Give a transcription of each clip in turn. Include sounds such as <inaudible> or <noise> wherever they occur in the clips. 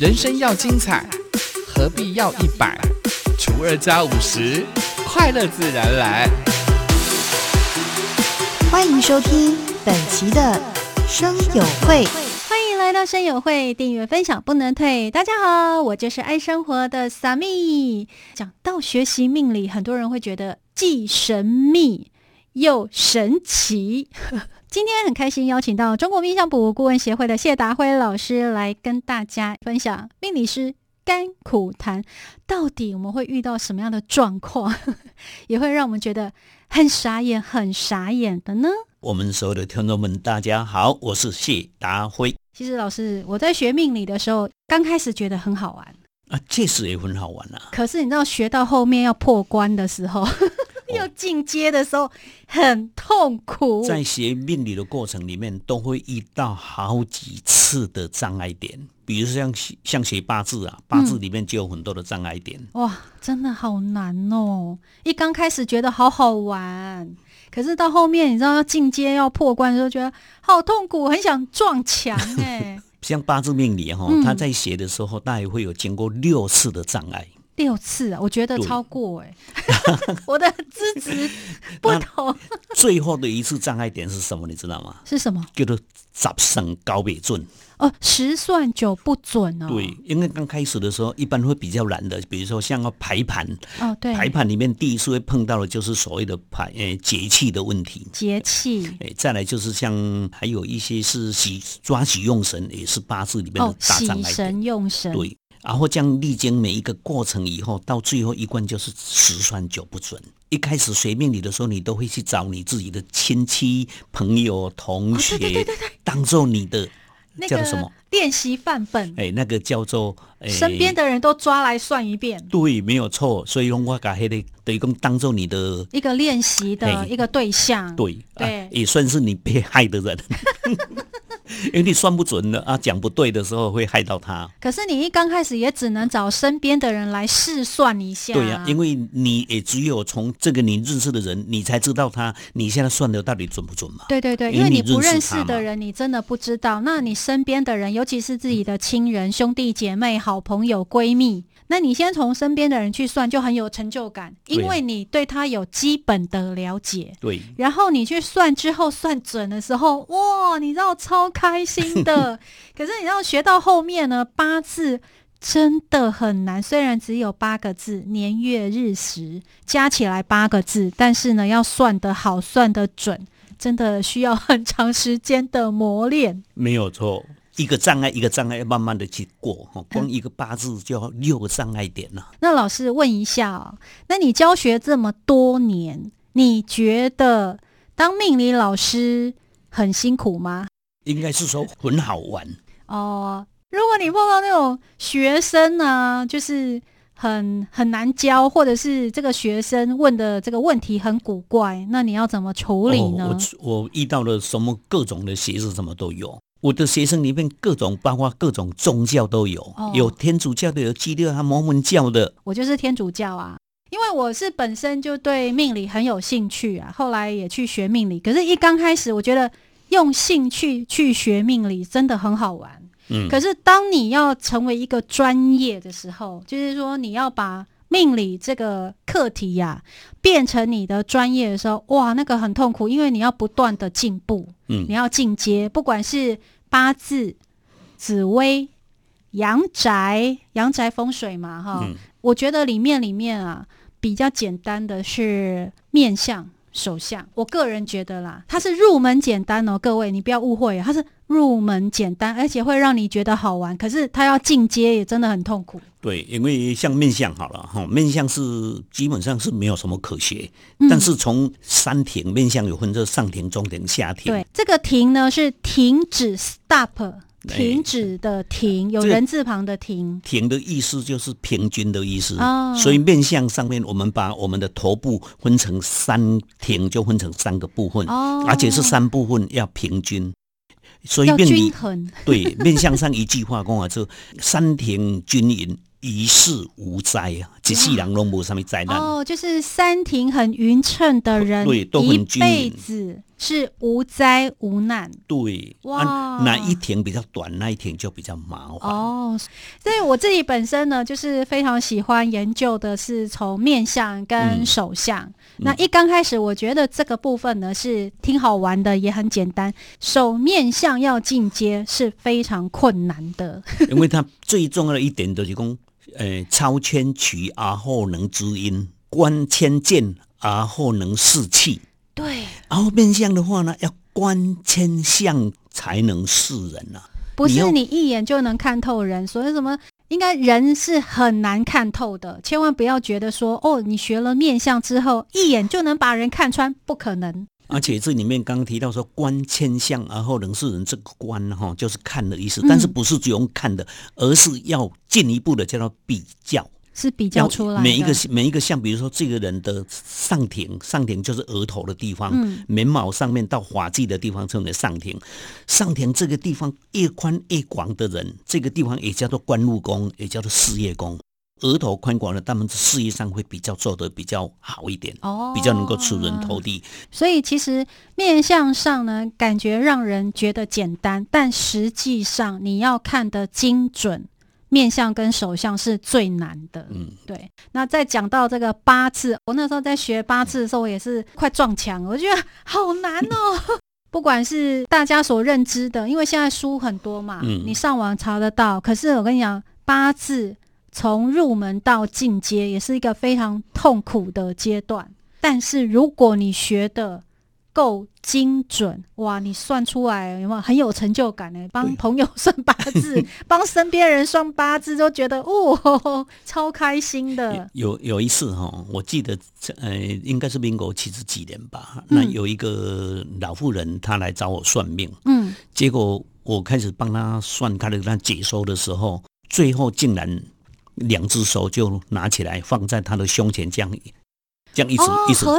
人生要精彩，何必要一百除二加五十？快乐自然来。欢迎收听本期的生友会。欢迎来到生友会，订阅分享不能退。大家好，我就是爱生活的萨米。讲到学习命理，很多人会觉得既神秘又神奇。今天很开心邀请到中国命相卜顾问协会的谢达辉老师来跟大家分享命理师甘苦谈，到底我们会遇到什么样的状况，<laughs> 也会让我们觉得很傻眼、很傻眼的呢？我们所有的听众们，大家好，我是谢达辉其实老师，我在学命理的时候，刚开始觉得很好玩，啊，确实也很好玩啊。可是你知道学到后面要破关的时候，要进阶的时候很痛苦。在学命理的过程里面，都会遇到好几次的障碍点，比如像像学八字啊，八字里面就有很多的障碍点。哇，真的好难哦！一刚开始觉得好好玩，可是到后面你知道要进阶要破关的时候，觉得好痛苦，很想撞墙哎。<laughs> 像八字命理哈、嗯他在写的时候，大概会有经过六次的障碍。六次啊，我觉得超过哎，<laughs> 我的资质不同 <laughs> 最后的一次障碍点是什么？你知道吗？是什么？叫做十胜高北准。哦，十算九不准哦。对，因为刚开始的时候，一般会比较难的，比如说像要排盘，哦，对，排盘里面第一次会碰到的就是所谓的排呃节气的问题。节气哎，再来就是像还有一些是喜抓喜用神，也是八字里面的哦，大障碍点。喜神用神，对，然后这样历经每一个过程以后，到最后一关就是十算九不准。一开始随便你的时候，你都会去找你自己的亲戚、朋友、同学，当做你的那个叫做什么？练习范本，哎，那个叫做哎，身边的人都抓来算一遍，对，没有错。所以用我把黑的等于讲当做你的一个练习的嘿一个对象。对，对啊，也算是你被害的人，<laughs> 因为你算不准的啊，讲不对的时候会害到他。可是你一刚开始也只能找身边的人来试算一下。对呀、因为你也只有从这个你认识的人，你才知道他你现在算的到底准不准嘛。对对对，因为你不认识的人，你真的不知道。那你身边的人，尤其是自己的亲人、兄弟姐妹、好朋友、闺蜜，那你先从身边的人去算，就很有成就感，因为你对他有基本的了解。对，然后你去算之后算准的时候，哇，你知道超开心的。<laughs> 可是你知道学到后面呢，八字真的很难。虽然只有八个字，年月日时加起来八个字，但是呢，要算得好，算得准，真的需要很长时间的磨练。没有错。一个障碍一个障碍，要慢慢的去过。哈，光一个八字就要六个障碍点了。那老师问一下哦，那你教学这么多年，你觉得当命理老师很辛苦吗？应该是说很好玩。哦，如果你碰到那种学生呢、就是很很难教，或者是这个学生问的这个问题很古怪，那你要怎么处理呢？哦、我我遇到了什么各种的学生，什么都有。我的学生里面各种，包括各种宗教都有，哦有天主教的，有基督教、摩门教的。我就是天主教啊，因为我是本身就对命理很有兴趣啊，后来也去学命理。可是，一刚开始我觉得用兴趣去学命理真的很好玩。嗯，可是，当你要成为一个专业的时候，就是说你要把命理这个课题呀、变成你的专业的时候，哇，那个很痛苦，因为你要不断的进步，嗯你要进阶，不管是八字、紫微、阳宅、阳宅风水嘛，哈，嗯我觉得里面里面啊，比较简单的是面相。手相，我个人觉得啦，它是入门简单哦，各位你不要误会，它是入门简单，而且会让你觉得好玩。可是它要进阶也真的很痛苦。对，因为像面相好了哈，面相是基本上是没有什么可学，嗯但是从三庭面相有分这上庭、中庭、下庭。对，这个庭呢是停止 stop，哎停止的停，有人字旁的停。停的意思就是平均的意思，哦所以面相上面我们把我们的头部分成三庭，就分成三个部分，哦而且是三部分要平均。所以要命理均衡，<laughs> 对面向上一句话讲啊，就三庭均匀，一事无灾啊，一世人拢无什么灾难。哦，就是三庭很匀称的人，对都很一均匀辈子是无灾无难。对，哇啊哪一天比较短，那一庭就比较麻烦。哦，所以我自己本身呢，就是非常喜欢研究的是从面相跟嗯手相。那一刚开始，我觉得这个部分呢是挺好玩的，也很简单。手面相要进阶是非常困难的。<laughs> 因为它最重要的一点就是讲，呃，超千曲而后能知音，观千剑而后能视气。对，然后面相的话呢，要观千相才能视人呐、不是你一眼就能看透人，所以什么？应该人是很难看透的，千万不要觉得说哦，你学了面相之后，一眼就能把人看穿，不可能。而且这里面刚刚提到说“观千相而后能是人”，这个“观”哈就是看的意思，嗯但是不是只用看的，而是要进一步的叫做比较，是比较出来每一个每一个像，比如说这个人的上庭，上庭就是额头的地方，嗯眉毛上面到发际的地方称为上庭。上庭这个地方越宽越广的人，这个地方也叫做官禄宫，也叫做事业宫。额头宽广的，他们事业上会比较做得比较好一点，哦比较能够出人头地。所以其实面相上呢，感觉让人觉得简单，但实际上你要看得精准，面相跟手相是最难的。嗯，对。那再讲到这个八字，我那时候在学八字的时候，我也是快撞墙，我觉得好难哦。<laughs> 不管是大家所认知的，因为现在书很多嘛，嗯你上网查得到。可是我跟你讲，八字从入门到进阶，也是一个非常痛苦的阶段。但是如果你学的够精准，哇，你算出来有没有很有成就感呢？帮朋友算八字，<laughs> 帮身边人算八字，都觉得哦，超开心的。有有一次哈，我记得呃，应该是民国七十几年吧。嗯那有一个老妇人，她来找我算命，嗯，结果我开始帮她算，开始跟她解说的时候，最后竟然两只手就拿起来放在他的胸前，这样这样一直、哦一直拜，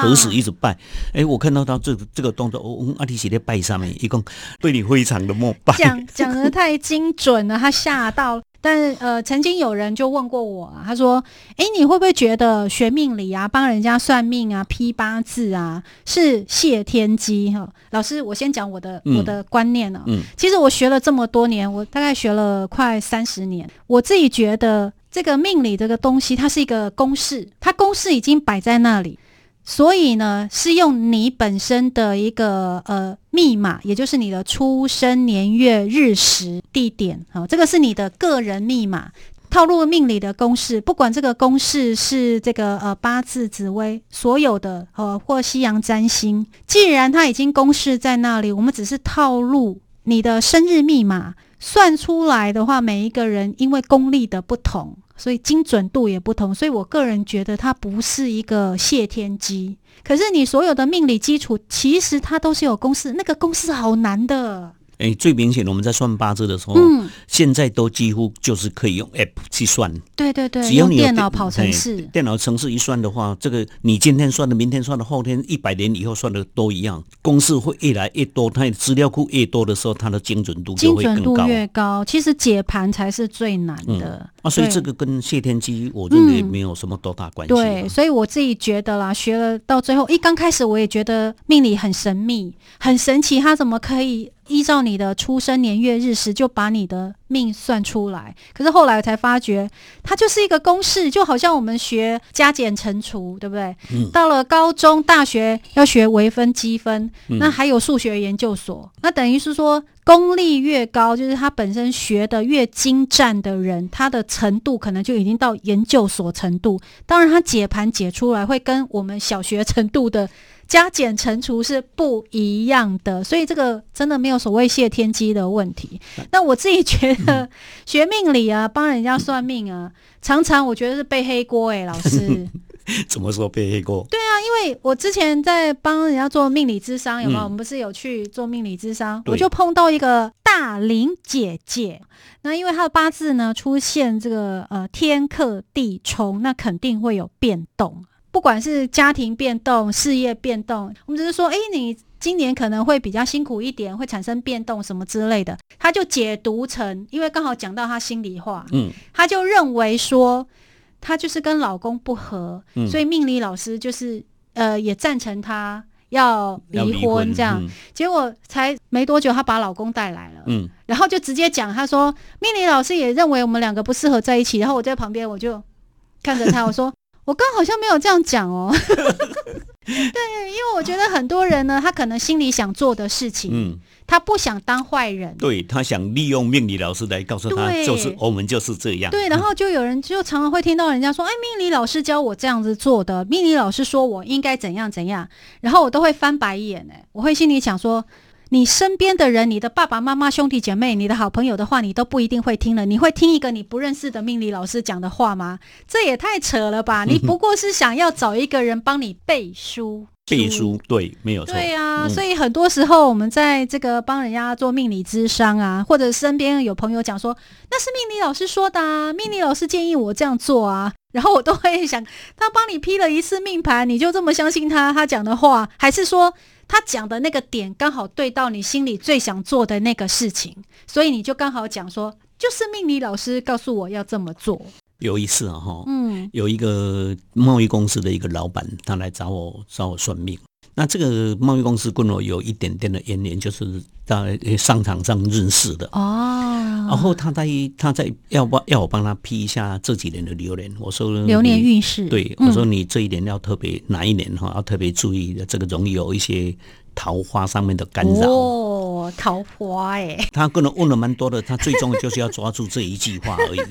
合十啊一直拜。哎，我看到他这个这个动作，我我阿弟写在拜上面，一共对你非常的膜拜。讲讲的太精准了，他吓到。但呃，曾经有人就问过我、啊，他说：“诶，你会不会觉得学命理啊，帮人家算命啊、批八字啊，是谢天机？”哈，老师，我先讲我的、嗯我的观念啊。嗯其实我学了这么多年，我大概学了快三十年，我自己觉得这个命理这个东西，它是一个公式，它公式已经摆在那里。所以呢，是用你本身的一个呃密码，也就是你的出生年月日时地点，好、这个是你的个人密码。套入命理的公式，不管这个公式是这个呃八字、紫微，所有的呃或西洋占星，既然它已经公式在那里，我们只是套入你的生日密码算出来的话，每一个人因为功力的不同，所以精准度也不同，所以我个人觉得它不是一个谢天机。可是你所有的命理基础，其实它都是有公式，那个公式好难的。哎，最明显的我们在算八字的时候，嗯，现在都几乎就是可以用 App 去算。对对对，只要你电脑跑程哎式，电脑程式一算的话，这个你今天算的、明天算的、后天一百年以后算的都一样，公式会越来越多，它的资料库越多的时候，它的精准度就精准度会更高。越高，其实解盘才是最难的。啊，所以这个跟谢天机，我认为嗯没有什么多大关系、啊对，所以我自己觉得啦，学了到最后，一刚开始我也觉得命理很神秘、很神奇，它怎么可以依照你的出生年月日时就把你的命算出来？可是后来我才发觉，它就是一个公式，就好像我们学加减乘除，对不对？嗯到了高中、大学要学微分、积分，嗯那还有数学研究所，那等于是说。功力越高，就是他本身学的越精湛的人，他的程度可能就已经到研究所程度。当然，他解盘解出来会跟我们小学程度的加减乘除是不一样的，所以这个真的没有所谓谢天机的问题。那我自己觉得学命理啊，帮人家算命啊，常常我觉得是背黑锅诶、老师。<laughs> 怎么说背黑锅？对啊，因为我之前在帮人家做命理智商，有没有？嗯我们不是有去做命理智商，我就碰到一个大龄姐姐。那因为她的八字呢出现这个呃天克地冲，那肯定会有变动，不管是家庭变动、事业变动，我们只是说，哎，你今年可能会比较辛苦一点，会产生变动什么之类的。他就解读成，因为刚好讲到他心里话，嗯，他就认为说，他就是跟老公不和，嗯所以命理老师就是呃也赞成他要要离婚这样。嗯结果才没多久，她把老公带来了，嗯，然后就直接讲，他说命理老师也认为我们两个不适合在一起。然后我在旁边我就看着他，<laughs> 我说我刚好像没有这样讲哦。<laughs> 对，因为我觉得很多人呢，他可能心里想做的事情，嗯，他不想当坏人。对他想利用命理老师来告诉他，就是我们就是这样。对，然后就有人就常常会听到人家说：“哎，命理老师教我这样子做的，命理老师说我应该怎样怎样。”然后我都会翻白眼哎，我会心里想说：“你身边的人，你的爸爸妈妈、兄弟姐妹、你的好朋友的话，你都不一定会听了。你会听一个你不认识的命理老师讲的话吗？这也太扯了吧！你不过是想要找一个人帮你背书。”背书对，没有错。对啊，嗯所以很多时候我们在这个帮人家做命理咨商啊，或者身边有朋友讲说那是命理老师说的啊，命理老师建议我这样做啊，<laughs> 然后我都会想，他帮你批了一次命盘，你就这么相信他他讲的话，还是说他讲的那个点刚好对到你心里最想做的那个事情，所以你就刚好讲说，就是命理老师告诉我要这么做。有一次啊，哈，嗯有一个贸易公司的一个老板，他来找我找我算命。那这个贸易公司跟我有一点点的渊源，就是在商场上认识的。哦，然后他在他在要不要我帮他批一下这几年的流年？我说流年运势，对，嗯我说你这一年要特别哪一年哈，要特别注意这个容易有一些桃花上面的干扰。哦，桃花哎、他跟我问了蛮多的，他最终就是要抓住这一句话而已。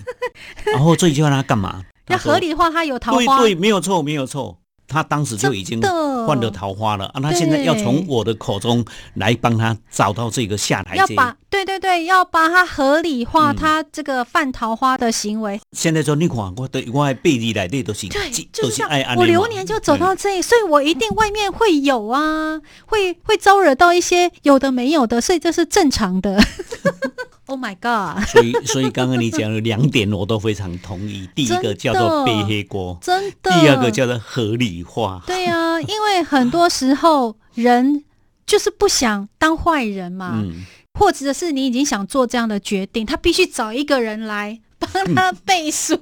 然后这一句话他干嘛？<laughs> 要合理化他有桃花，对对，没有错，没有错。他当时就已经换了桃花了啊！他现在要从我的口中来帮他找到这个下台阶。要把对对对，要把它合理化嗯他这个犯桃花的行为。现在说你看，我的我的背地来的都是对，都就是这爱安样。我流年就走到这里，所以我一定外面会有啊，会会招惹到一些有的没有的，所以这是正常的。<laughs> Oh my god！所以，所以刚刚你讲的两点我都非常同意。第一个叫做背黑锅，真的。第二个叫做合理化。对啊，因为很多时候人就是不想当坏人嘛，嗯，或者是你已经想做这样的决定，他必须找一个人来帮他背书，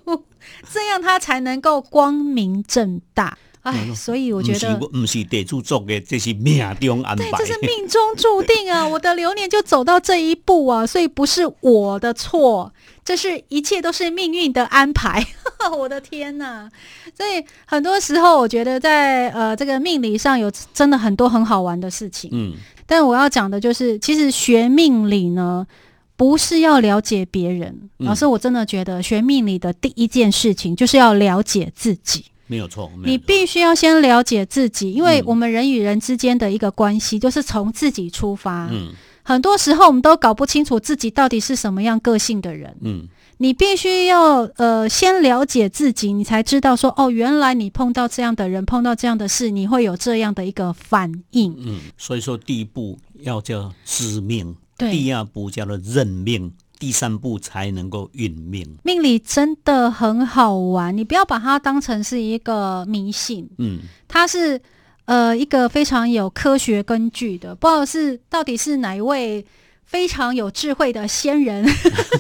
这样他才能够光明正大。哎，所以我觉得。不是不是地主做的，这是命中安对，排这。是命中注定啊！<laughs> 我的流年就走到这一步啊，所以不是我的错，这是一切都是命运的安排。<laughs> 我的天呐！所以很多时候，我觉得在呃这个命理上有真的很多很好玩的事情。嗯，但我要讲的就是，其实学命理呢，不是要了解别人。嗯老师，我真的觉得学命理的第一件事情就是要了解自己。没有错。你必须要先了解自己，因为嗯我们人与人之间的一个关系，就是从自己出发。嗯很多时候我们都搞不清楚自己到底是什么样个性的人。嗯你必须要呃先了解自己，你才知道说哦，原来你碰到这样的人，碰到这样的事，你会有这样的一个反应。嗯，所以说第一步要叫知命，对第二步叫做认命，第三步才能够运命。命理真的很好玩，你不要把它当成是一个迷信，嗯，它是呃一个非常有科学根据的，不知道是到底是哪一位非常有智慧的先人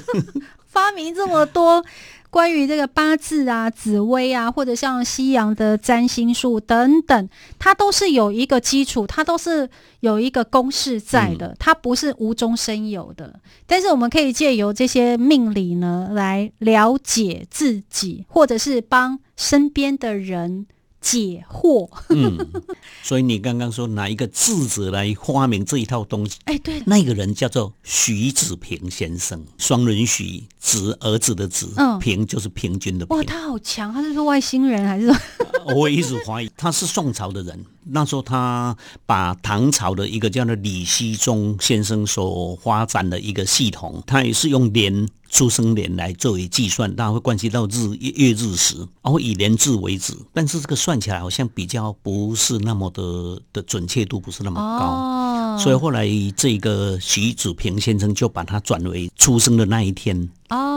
<laughs> 发明这么多关于这个八字啊、紫微啊，或者像西洋的占星术等等，它都是有一个基础，它都是有一个公式在的，它不是无中生有的。但是我们可以借由这些命理呢，来了解自己，或者是帮身边的人解惑。嗯，所以你刚刚说哪一个智者来发明这一套东西？哎，对，那个人叫做徐子平先生，双人徐，子儿子的子，嗯平就是平均的平哇，他好强，他是说外星人还是？<laughs> 我一直怀疑他是宋朝的人。那时候他把唐朝的一个叫做李希宗先生所发展的一个系统，他也是用年出生年来作为计算，当然会关系到日月月日时，然后以年制为止。但是这个算起来好像比较不是那么的的准确度不是那么高。哦，所以后来这个徐子平先生就把它转为出生的那一天，哦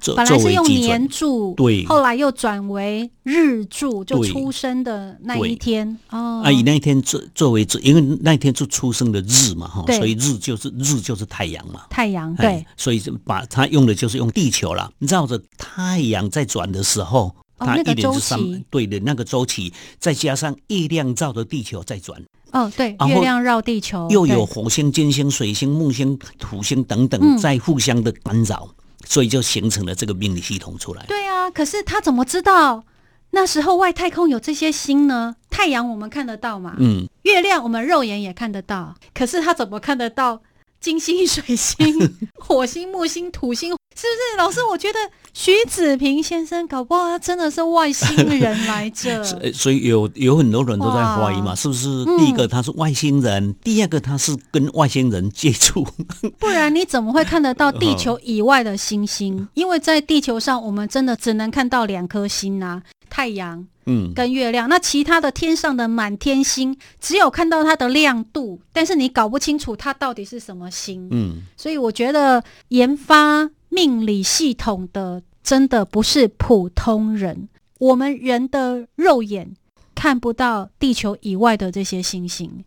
作，本来是用年柱，对。后来又转为日柱，就出生的那一天。哦，啊，以那一天作作为指，因为那一天是出生的日嘛，哈，对所以日就是日就是太阳嘛，太阳哎对，所以就把它用的就是用地球了，绕着太阳在转的时候，那个周一年是三期对的那个周期，再加上月亮绕着地球在转，哦，对，月亮绕地球，又有火星、金星、水星、木星、土星等嗯。等在互相的干扰，所以就形成了这个命理系统出来。对啊，可是他怎么知道那时候外太空有这些星呢？太阳我们看得到嘛，嗯，月亮我们肉眼也看得到，可是他怎么看得到金星、水星、<laughs> 火星、木星、土星？是不是？老师，我觉得徐子平先生搞不好他真的是外星人来着。<laughs> 呃所以有有很多人都在怀疑嘛，是不是？嗯第一个他是外星人，第二个他是跟外星人接触。<laughs> 不然你怎么会看得到地球以外的星星？因为在地球上，我们真的只能看到两颗星啊，太阳嗯，跟月亮。那其他的天上的满天星，只有看到它的亮度，但是你搞不清楚它到底是什么星。嗯，所以我觉得研发命理系统的真的不是普通人，我们人的肉眼看不到地球以外的这些星星，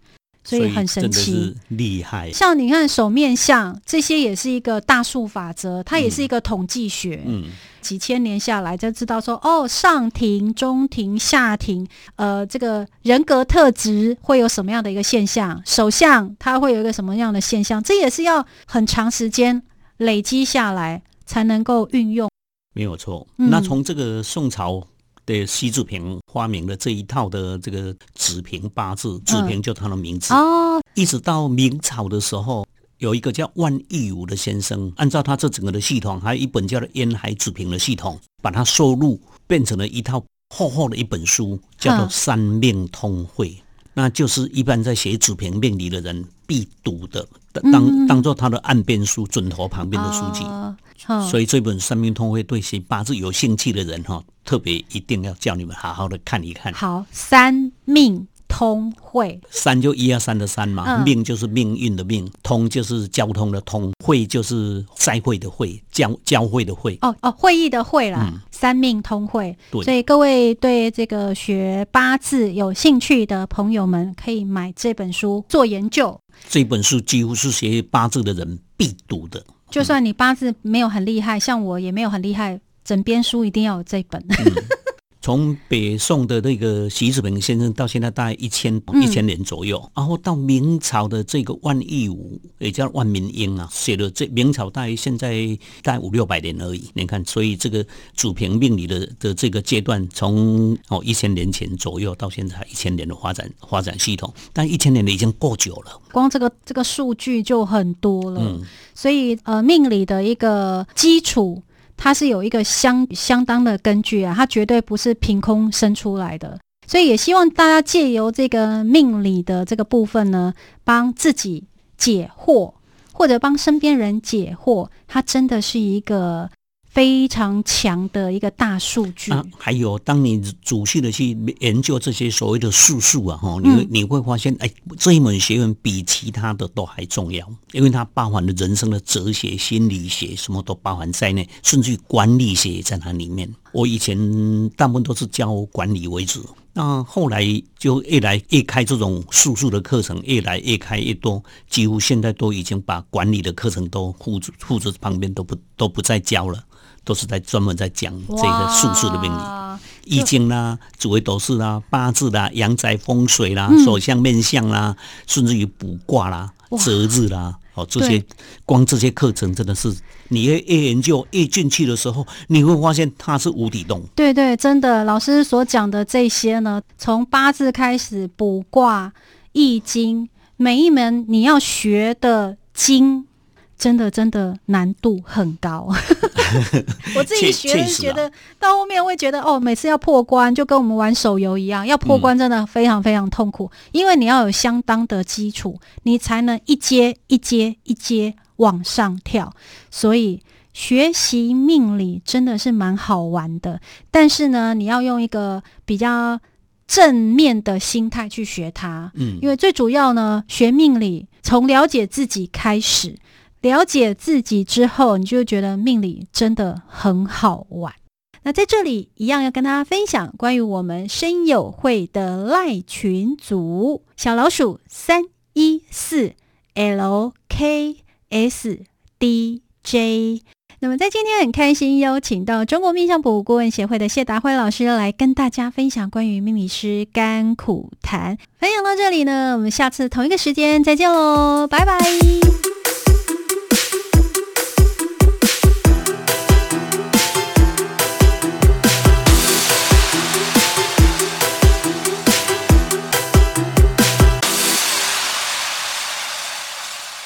所以很神奇。厉害。像你看手面相这些也是一个大数法则，它也是一个统计学。嗯，几千年下来就知道说，哦，上庭、中庭、下庭，呃，这个人格特质会有什么样的一个现象，手相它会有一个什么样的现象，这也是要很长时间累积下来才能够运用。没有错。嗯那从这个宋朝的西子平发明了这一套的这个子平八字，子平就他的名字，哦，一直到明朝的时候。有一个叫万义武的先生，按照他这整个的系统，还有一本叫做《烟海子平》的系统，把它收录变成了一套厚厚的一本书，叫做嗯《三命通会》。那就是一般在写子平命理的人必读的，当嗯当做他的岸边书、准头旁边的书籍。哦哦所以这本《三命通会》对写八字有兴趣的人哈，特别一定要叫你们好好的看一看。好，三命通会，三就一二三的三嘛，嗯命就是命运的命，通就是交通的通，会就是再会的会，交交会的会。哦哦，会议的会啦，嗯三命通会。所以各位对这个学八字有兴趣的朋友们，可以买这本书做研究。这本书几乎是学八字的人必读的。就算你八字没有很厉害，像我也没有很厉害，整编书一定要有这本。从北宋的那个习子平先生到现在大概一千嗯一千年左右，然后到明朝的这个万义武，也叫万民英啊，写的这明朝大概现在大概五六百年而已。你看，所以这个主平命理的的这个阶段，从哦一千年前左右到现在一千年的发展发展系统，但一千年的已经够久了。光这个这个数据就很多了，嗯所以呃，命理的一个基础，它是有一个相相当的根据啊，它绝对不是凭空生出来的。所以也希望大家借由这个命理的这个部分呢，帮自己解惑，或者帮身边人解惑，它真的是一个非常强的一个大数据。啊，还有，当你仔细的去研究这些所谓的术数啊，哈，你会、嗯你会发现，哎，这一门学问比其他的都还重要，因为它包含了人生的哲学、心理学，什么都包含在内，甚至于管理学也在它里面。我以前大部分都是教管理为主，那后来就越来越开这种术数的课程，越来越开越多，几乎现在都已经把管理的课程都护着护着旁边都不都不再教了。都是在专门在讲这个术数的命理。易经啦、紫微斗士啦、八字啦、阳宅风水啦、嗯手相面相啦，甚至于卜卦啦、哇择日啦，哦，这些光这些课程真的是，你越越研究越进去的时候，你会发现它是无底洞。对对，真的，老师所讲的这些呢，从八字开始，卜卦、易经，每一门你要学的经，真的真的难度很高。<laughs> 我自己学觉得到后面会觉得哦，每次要破关就跟我们玩手游一样，要破关真的非常非常痛苦，因为你要有相当的基础，你才能一阶一阶一阶往上跳。所以学习命理真的是蛮好玩的，但是呢，你要用一个比较正面的心态去学它。嗯，因为最主要呢，学命理从了解自己开始，了解自己之后，你就觉得命理真的很好玩。那在这里一样要跟大家分享关于我们声友会的赖群组，小老鼠三一四 L K S D J。那么在今天很开心邀请到中国命相卜顾问协会的谢达辉老师来跟大家分享关于命理师甘苦谈。分享到这里呢，我们下次同一个时间再见喽，拜拜。